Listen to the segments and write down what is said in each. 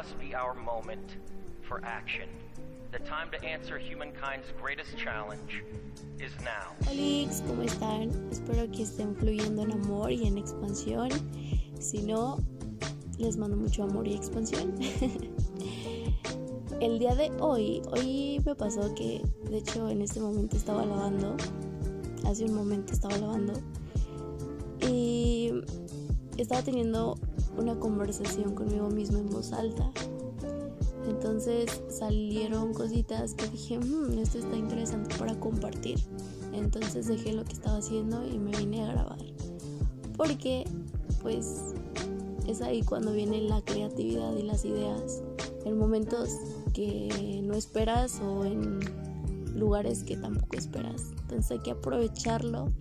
must be our moment for action. The time to answer humankind's greatest challenge is now. Hola, ¿cómo están? Espero que estén fluyendo en amor y en expansión. Si no, les mando mucho amor y expansión. El día de hoy, hoy me pasó que, de hecho, en este momento estaba lavando. Hace un momento estaba lavando. Y estaba teniendo una conversación conmigo misma en voz alta. Entonces salieron cositas que dije, mmm, esto está interesante para compartir. Entonces dejé lo que estaba haciendo y me vine a grabar. Porque pues es ahí cuando viene la creatividad y las ideas. En momentos que no esperas o en lugares que tampoco esperas. Entonces hay que aprovecharlo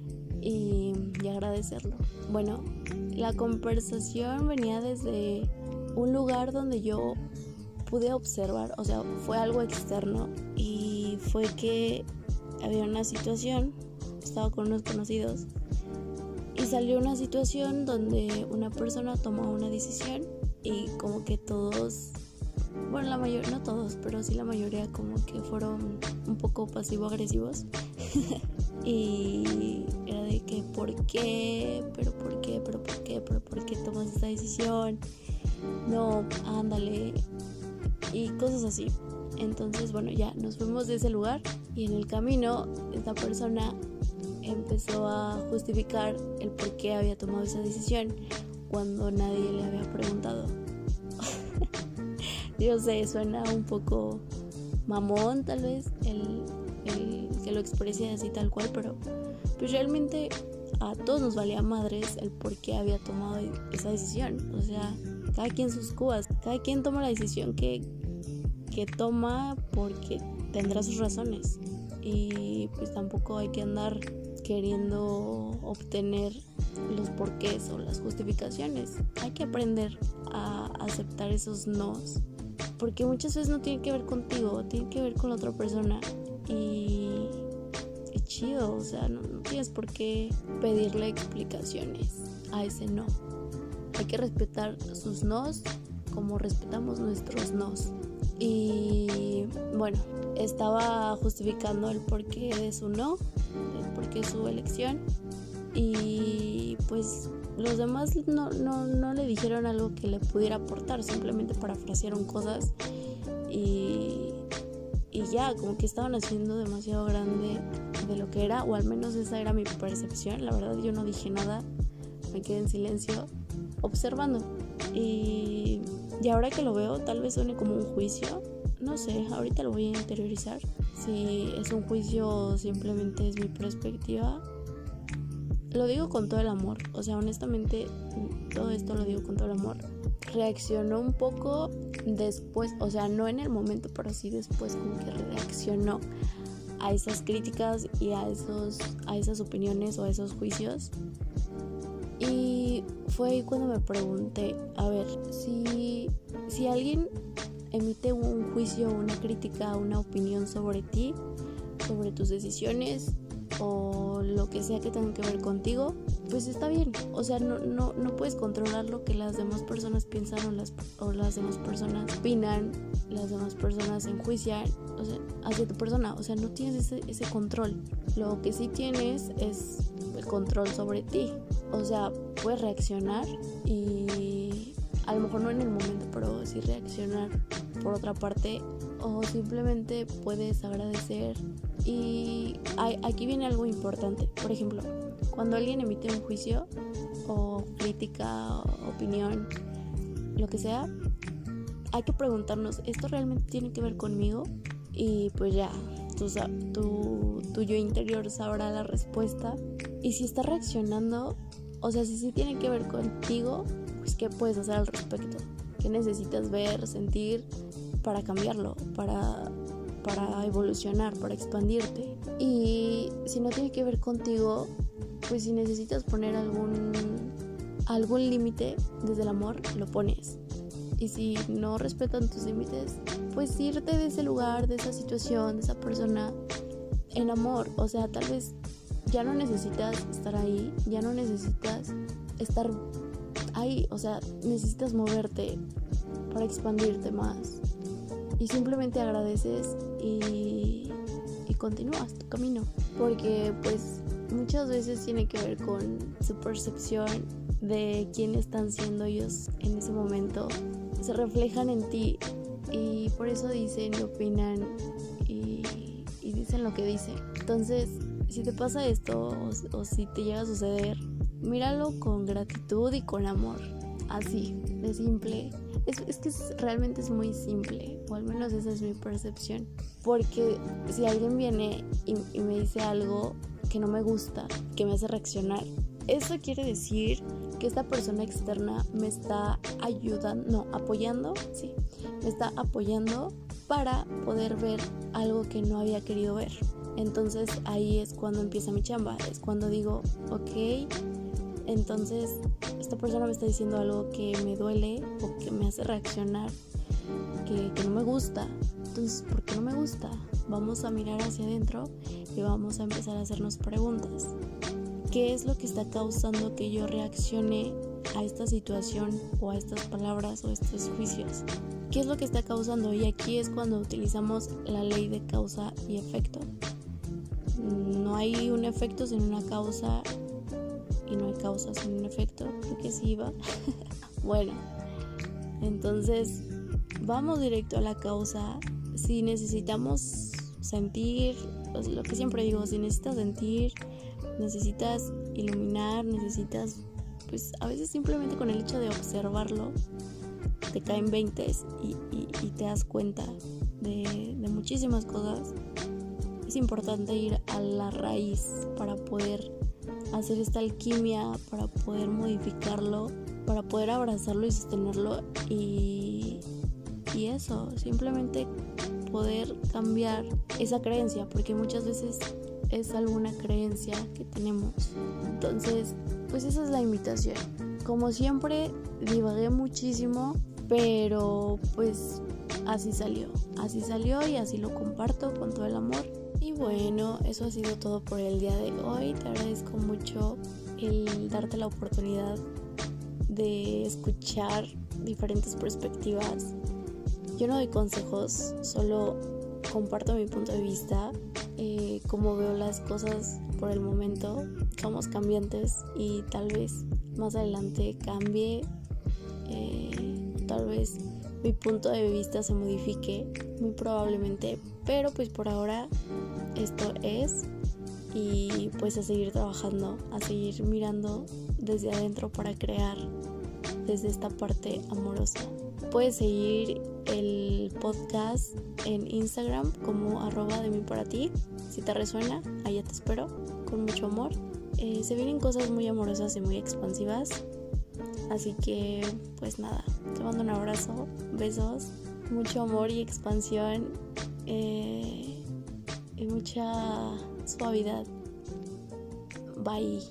y, agradecerlo. Bueno, la conversación venía desde un lugar donde yo pude observar, o sea, fue algo externo y fue que había una situación, estaba con unos conocidos y salió una situación donde una persona tomó una decisión y como que todos, bueno, la mayoría, no todos, pero sí la mayoría como que fueron un poco pasivo-agresivos. y era de que, ¿por qué? ¿Pero por qué? ¿Pero por qué? ¿Pero por qué tomas esta decisión? No, ándale, y cosas así. Entonces, bueno, ya nos fuimos de ese lugar y en el camino esta persona empezó a justificar el por qué había tomado esa decisión cuando nadie le había preguntado. Yo sé, suena un poco mamón tal vez el, que lo exprese así tal cual, pero pues realmente a todos nos valía madres el por qué había tomado esa decisión. O sea, cada quien sus cubas, cada quien toma la decisión que, que toma porque tendrá sus razones. Y pues tampoco hay que andar queriendo obtener los porqués o las justificaciones. Hay que aprender a aceptar esos nos. Porque muchas veces no tiene que ver contigo, tiene que ver con la otra persona. Y es chido, o sea, no, no tienes por qué pedirle explicaciones a ese no. Hay que respetar sus nos como respetamos nuestros nos. Y bueno, estaba justificando el porqué de su no, el porqué de su elección. Y pues los demás no, no, no le dijeron algo que le pudiera aportar, simplemente parafrasearon cosas y, y ya, como que estaban haciendo demasiado grande de lo que era, o al menos esa era mi percepción. La verdad, yo no dije nada, me quedé en silencio observando. Y, y ahora que lo veo, tal vez suene como un juicio. No sé, ahorita lo voy a interiorizar. Si es un juicio o simplemente es mi perspectiva. Lo digo con todo el amor. O sea, honestamente, todo esto lo digo con todo el amor. Reaccionó un poco después, o sea, no en el momento, pero sí después como que reaccionó a esas críticas y a esos a esas opiniones o a esos juicios y fue ahí cuando me pregunté, a ver, si, si alguien emite un juicio, una crítica, una opinión sobre ti, sobre tus decisiones o lo que sea que tenga que ver contigo, pues está bien. O sea, no, no, no puedes controlar lo que las demás personas piensan o las, o las demás personas opinan, las demás personas enjuician o sea, hacia tu persona. O sea, no tienes ese, ese control. Lo que sí tienes es el control sobre ti. O sea, puedes reaccionar y a lo mejor no en el momento, pero sí reaccionar por otra parte o simplemente puedes agradecer y aquí viene algo importante. Por ejemplo, cuando alguien emite un juicio o crítica, o opinión, lo que sea, hay que preguntarnos, ¿esto realmente tiene que ver conmigo? Y pues ya, tu, tu, tu yo interior sabrá la respuesta. Y si está reaccionando, o sea, si sí tiene que ver contigo, pues ¿qué puedes hacer al respecto? ¿Qué necesitas ver, sentir para cambiarlo, para, para evolucionar, para expandirte? Y si no tiene que ver contigo, pues si necesitas poner algún, algún límite desde el amor, lo pones. Y si no respetan tus límites, pues irte de ese lugar, de esa situación, de esa persona en amor. O sea, tal vez ya no necesitas estar ahí, ya no necesitas estar ahí, o sea, necesitas moverte para expandirte más. Y simplemente agradeces y, y continúas tu camino. Porque pues muchas veces tiene que ver con su percepción de quién están siendo ellos en ese momento. Se reflejan en ti y por eso dicen y opinan y, dicen lo que dicen. Entonces, si te pasa esto o, si te llega a suceder, míralo con gratitud y con amor. Así, de simple. Es, que realmente es muy simple, o al menos esa es mi percepción. Porque si alguien viene y me dice algo que no me gusta, que me hace reaccionar, eso quiere decir que esta persona externa me está ayudando, no, apoyando, sí, me está apoyando para poder ver algo que no había querido ver. Entonces ahí es cuando empieza mi chamba, es cuando digo, ok, entonces esta persona me está diciendo algo que me duele o que me hace reaccionar, que, no me gusta. Entonces, ¿por qué no me gusta? Vamos a mirar hacia adentro y vamos a empezar a hacernos preguntas. ¿Qué es lo que está causando que yo reaccione a esta situación o a estas palabras o a estos juicios? ¿Qué es lo que está causando? Y aquí es cuando utilizamos la ley de causa y efecto. No hay un efecto sin una causa y no hay causa sin un efecto. Creo que sí va. bueno, entonces vamos directo a la causa. Si necesitamos sentir, pues, lo que siempre digo, si necesitas sentir, necesitas iluminar, necesitas, pues a veces simplemente con el hecho de observarlo, te caen 20 y, y, te das cuenta de muchísimas cosas. Es importante ir a la raíz para poder hacer esta alquimia, para poder modificarlo, para poder abrazarlo y sostenerlo y, y eso, simplemente poder cambiar esa creencia, porque muchas veces es alguna creencia que tenemos. Entonces, pues esa es la invitación. Como siempre, divagué muchísimo, pero pues así salió. Así salió y así lo comparto con todo el amor. Y bueno, eso ha sido todo por el día de hoy. Te agradezco mucho el darte la oportunidad de escuchar diferentes perspectivas. Yo no doy consejos, solo comparto mi punto de vista eh, cómo veo las cosas por el momento. Somos cambiantes y tal vez más adelante cambie. Eh, tal vez mi punto de vista se modifique, muy probablemente. Pero pues por ahora esto es. Y pues a seguir trabajando, a seguir mirando desde adentro para crear desde esta parte amorosa. Puedes seguir el podcast en Instagram como arroba de mí para ti. Si te resuena, allá te espero con mucho amor. Eh, se vienen cosas muy amorosas y muy expansivas. Así que, pues nada, te mando un abrazo, besos, mucho amor y expansión eh, y mucha suavidad. Bye.